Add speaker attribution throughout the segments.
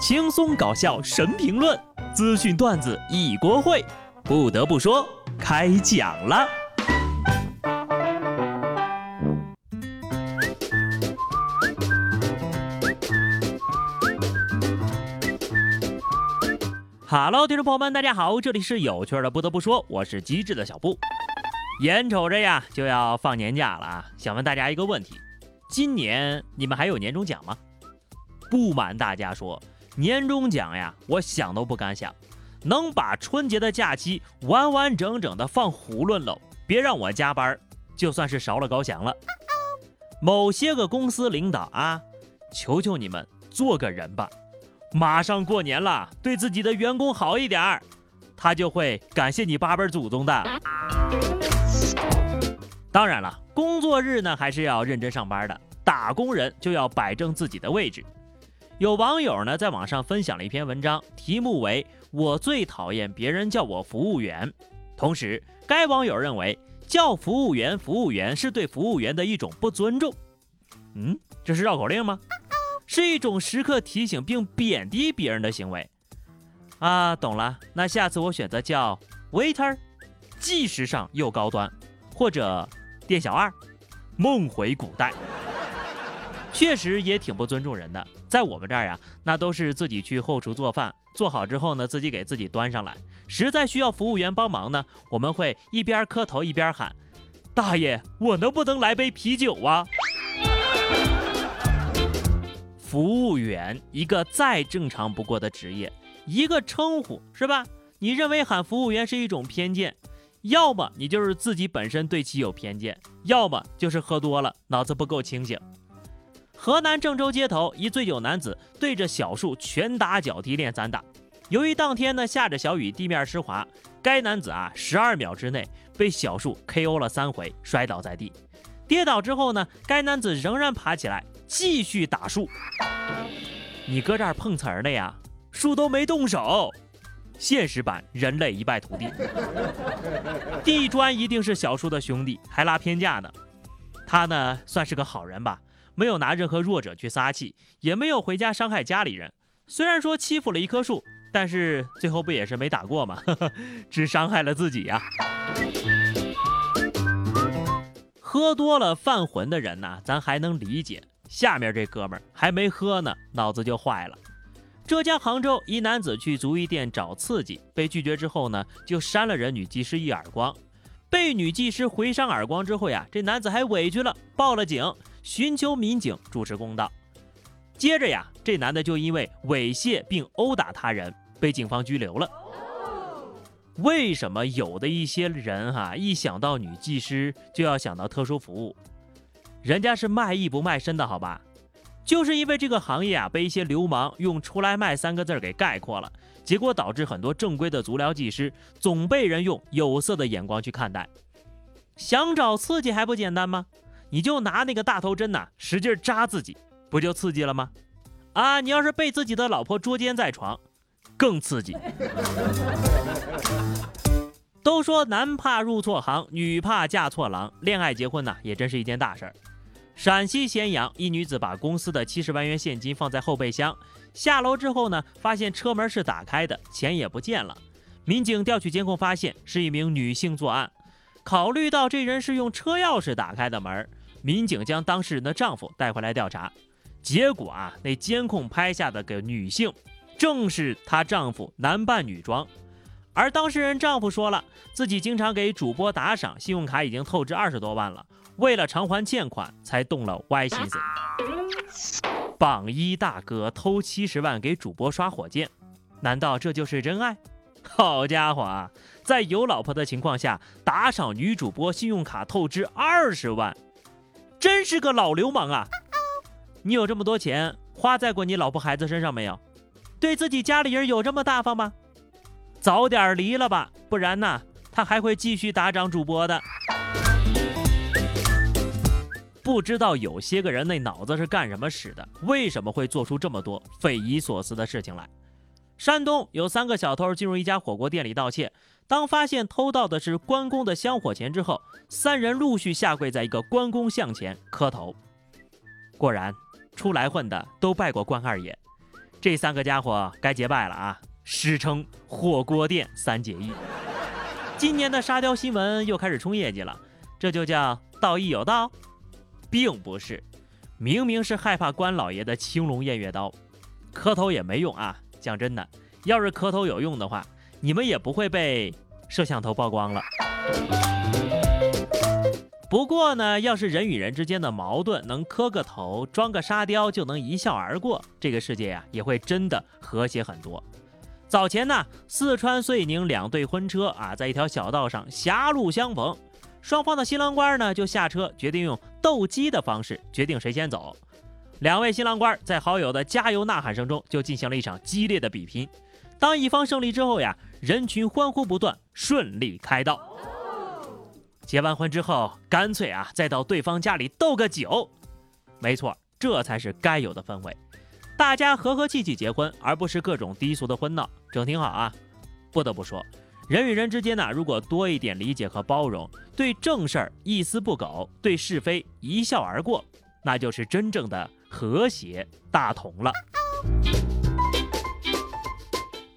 Speaker 1: 轻松搞笑神评论，资讯段子一锅烩。不得不说，开讲了。Hello，听众朋友们，大家好，这里是有趣的。不得不说，我是机智的小布。眼瞅着呀，就要放年假了啊，想问大家一个问题：今年你们还有年终奖吗？不瞒大家说。年终奖呀，我想都不敢想，能把春节的假期完完整整的放囫囵喽！别让我加班，就算是少了高翔了。某些个公司领导啊，求求你们做个人吧！马上过年了，对自己的员工好一点儿，他就会感谢你八辈祖宗的。当然了，工作日呢还是要认真上班的，打工人就要摆正自己的位置。有网友呢在网上分享了一篇文章，题目为“我最讨厌别人叫我服务员”。同时，该网友认为叫服务员“服务员”是对服务员的一种不尊重。嗯，这是绕口令吗？是一种时刻提醒并贬低别人的行为啊！懂了，那下次我选择叫 waiter，既时尚又高端，或者店小二，梦回古代。确实也挺不尊重人的，在我们这儿呀，那都是自己去后厨做饭，做好之后呢，自己给自己端上来。实在需要服务员帮忙呢，我们会一边磕头一边喊：“大爷，我能不能来杯啤酒啊？”服务员一个再正常不过的职业，一个称呼是吧？你认为喊服务员是一种偏见，要么你就是自己本身对其有偏见，要么就是喝多了，脑子不够清醒。河南郑州街头，一醉酒男子对着小树拳打脚踢练散打。由于当天呢下着小雨，地面湿滑，该男子啊十二秒之内被小树 KO 了三回，摔倒在地。跌倒之后呢，该男子仍然爬起来继续打树。你搁这儿碰瓷儿的呀？树都没动手。现实版人类一败涂地。地砖一定是小树的兄弟，还拉偏架呢。他呢算是个好人吧。没有拿任何弱者去撒气，也没有回家伤害家里人。虽然说欺负了一棵树，但是最后不也是没打过吗？只伤害了自己呀。喝多了犯浑的人呢，咱还能理解。下面这哥们儿还没喝呢，脑子就坏了。浙江杭州一男子去足浴店找刺激，被拒绝之后呢，就扇了人女技师一耳光。被女技师回扇耳光之后呀，这男子还委屈了，报了警。寻求民警主持公道。接着呀，这男的就因为猥亵并殴打他人被警方拘留了。为什么有的一些人哈一想到女技师就要想到特殊服务？人家是卖艺不卖身的好吧？就是因为这个行业啊被一些流氓用“出来卖”三个字给概括了，结果导致很多正规的足疗技师总被人用有色的眼光去看待。想找刺激还不简单吗？你就拿那个大头针呐，使劲扎自己，不就刺激了吗？啊，你要是被自己的老婆捉奸在床，更刺激。都说男怕入错行，女怕嫁错郎，恋爱结婚呐，也真是一件大事儿。陕西咸阳一女子把公司的七十万元现金放在后备箱，下楼之后呢，发现车门是打开的，钱也不见了。民警调取监控，发现是一名女性作案。考虑到这人是用车钥匙打开的门。民警将当事人的丈夫带回来调查，结果啊，那监控拍下的个女性，正是她丈夫男扮女装。而当事人丈夫说了，自己经常给主播打赏，信用卡已经透支二十多万了，为了偿还欠款才动了歪心思。榜一大哥偷七十万给主播刷火箭，难道这就是真爱？好家伙啊，在有老婆的情况下打赏女主播信用卡透支二十万。真是个老流氓啊！你有这么多钱花在过你老婆孩子身上没有？对自己家里人有这么大方吗？早点离了吧，不然呢，他还会继续打赏主播的。不知道有些个人那脑子是干什么使的？为什么会做出这么多匪夷所思的事情来？山东有三个小偷进入一家火锅店里盗窃。当发现偷盗的是关公的香火钱之后，三人陆续下跪在一个关公像前磕头。果然，出来混的都拜过关二爷。这三个家伙该结拜了啊，史称火锅店三结义。今年的沙雕新闻又开始冲业绩了，这就叫道义有道，并不是，明明是害怕关老爷的青龙偃月刀，磕头也没用啊。讲真的，要是磕头有用的话，你们也不会被摄像头曝光了。不过呢，要是人与人之间的矛盾能磕个头、装个沙雕就能一笑而过，这个世界呀也会真的和谐很多。早前呢，四川遂宁两对婚车啊，在一条小道上狭路相逢，双方的新郎官呢就下车，决定用斗鸡的方式决定谁先走。两位新郎官在好友的加油呐喊声中，就进行了一场激烈的比拼。当一方胜利之后呀，人群欢呼不断，顺利开道。结完婚之后，干脆啊，再到对方家里斗个酒。没错，这才是该有的氛围。大家和和气气结婚，而不是各种低俗的婚闹，整挺好啊。不得不说，人与人之间呢，如果多一点理解和包容，对正事儿一丝不苟，对是非一笑而过，那就是真正的和谐大同了。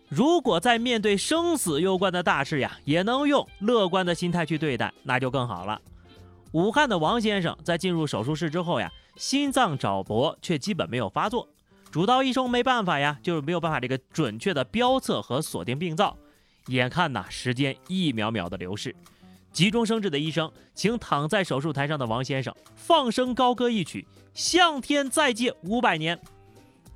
Speaker 1: 如果在面对生死攸关的大事呀，也能用乐观的心态去对待，那就更好了。武汉的王先生在进入手术室之后呀，心脏早搏却基本没有发作，主刀医生没办法呀，就是没有办法这个准确的标测和锁定病灶。眼看呐，时间一秒秒的流逝，急中生智的医生请躺在手术台上的王先生放声高歌一曲，向天再借五百年。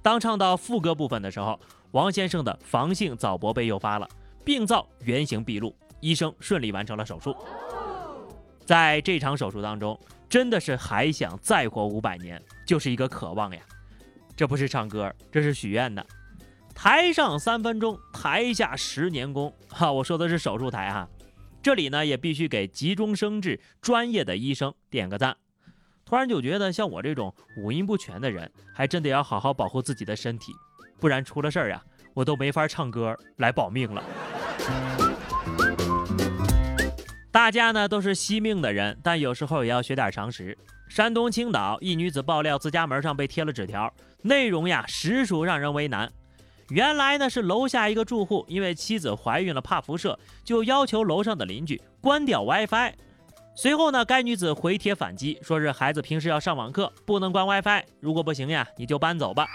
Speaker 1: 当唱到副歌部分的时候。王先生的房性早搏被诱发了，病灶原形毕露，医生顺利完成了手术。在这场手术当中，真的是还想再活五百年，就是一个渴望呀。这不是唱歌，这是许愿的。台上三分钟，台下十年功。哈，我说的是手术台哈。这里呢，也必须给急中生智、专业的医生点个赞。突然就觉得，像我这种五音不全的人，还真得要好好保护自己的身体。不然出了事儿呀，我都没法唱歌来保命了。大家呢都是惜命的人，但有时候也要学点常识。山东青岛一女子爆料，自家门上被贴了纸条，内容呀实属让人为难。原来呢是楼下一个住户因为妻子怀孕了，怕辐射，就要求楼上的邻居关掉 WiFi。随后呢，该女子回帖反击，说是孩子平时要上网课，不能关 WiFi。如果不行呀，你就搬走吧。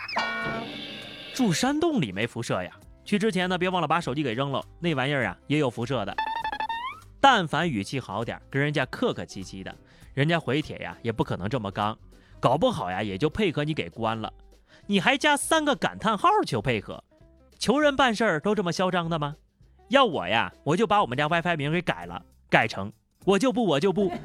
Speaker 1: 住山洞里没辐射呀？去之前呢，别忘了把手机给扔了，那玩意儿啊也有辐射的。但凡语气好点，跟人家客客气气的，人家回帖呀也不可能这么刚，搞不好呀也就配合你给关了。你还加三个感叹号求配合，求人办事儿都这么嚣张的吗？要我呀，我就把我们家 WiFi 名给改了，改成我就不我就不。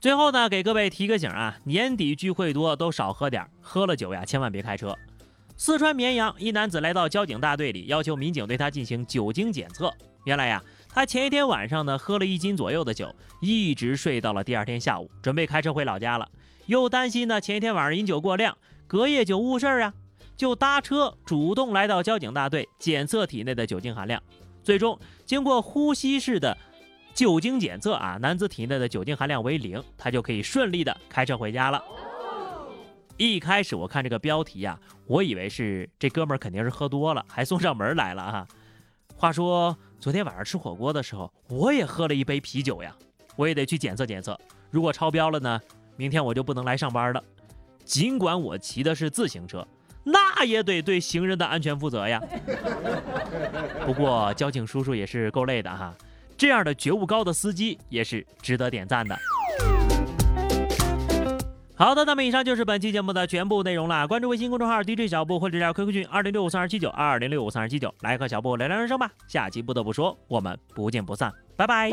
Speaker 1: 最后呢，给各位提个醒啊，年底聚会多都少喝点，喝了酒呀千万别开车。四川绵阳一男子来到交警大队里，要求民警对他进行酒精检测。原来呀，他前一天晚上呢喝了一斤左右的酒，一直睡到了第二天下午，准备开车回老家了，又担心呢前一天晚上饮酒过量，隔夜酒误事儿啊，就搭车主动来到交警大队检测体内的酒精含量。最终经过呼吸式的。酒精检测啊，男子体内的酒精含量为零，他就可以顺利的开车回家了。一开始我看这个标题呀，我以为是这哥们儿肯定是喝多了，还送上门来了啊。话说昨天晚上吃火锅的时候，我也喝了一杯啤酒呀，我也得去检测检测。如果超标了呢，明天我就不能来上班了。尽管我骑的是自行车，那也得对行人的安全负责呀。不过交警叔叔也是够累的哈。这样的觉悟高的司机也是值得点赞的。好的，那么以上就是本期节目的全部内容了。关注微信公众号 DJ 小布或者加 QQ 群二零六五三二七九二零六五三二七九，来和小布聊聊人生吧。下期不得不说，我们不见不散，拜拜。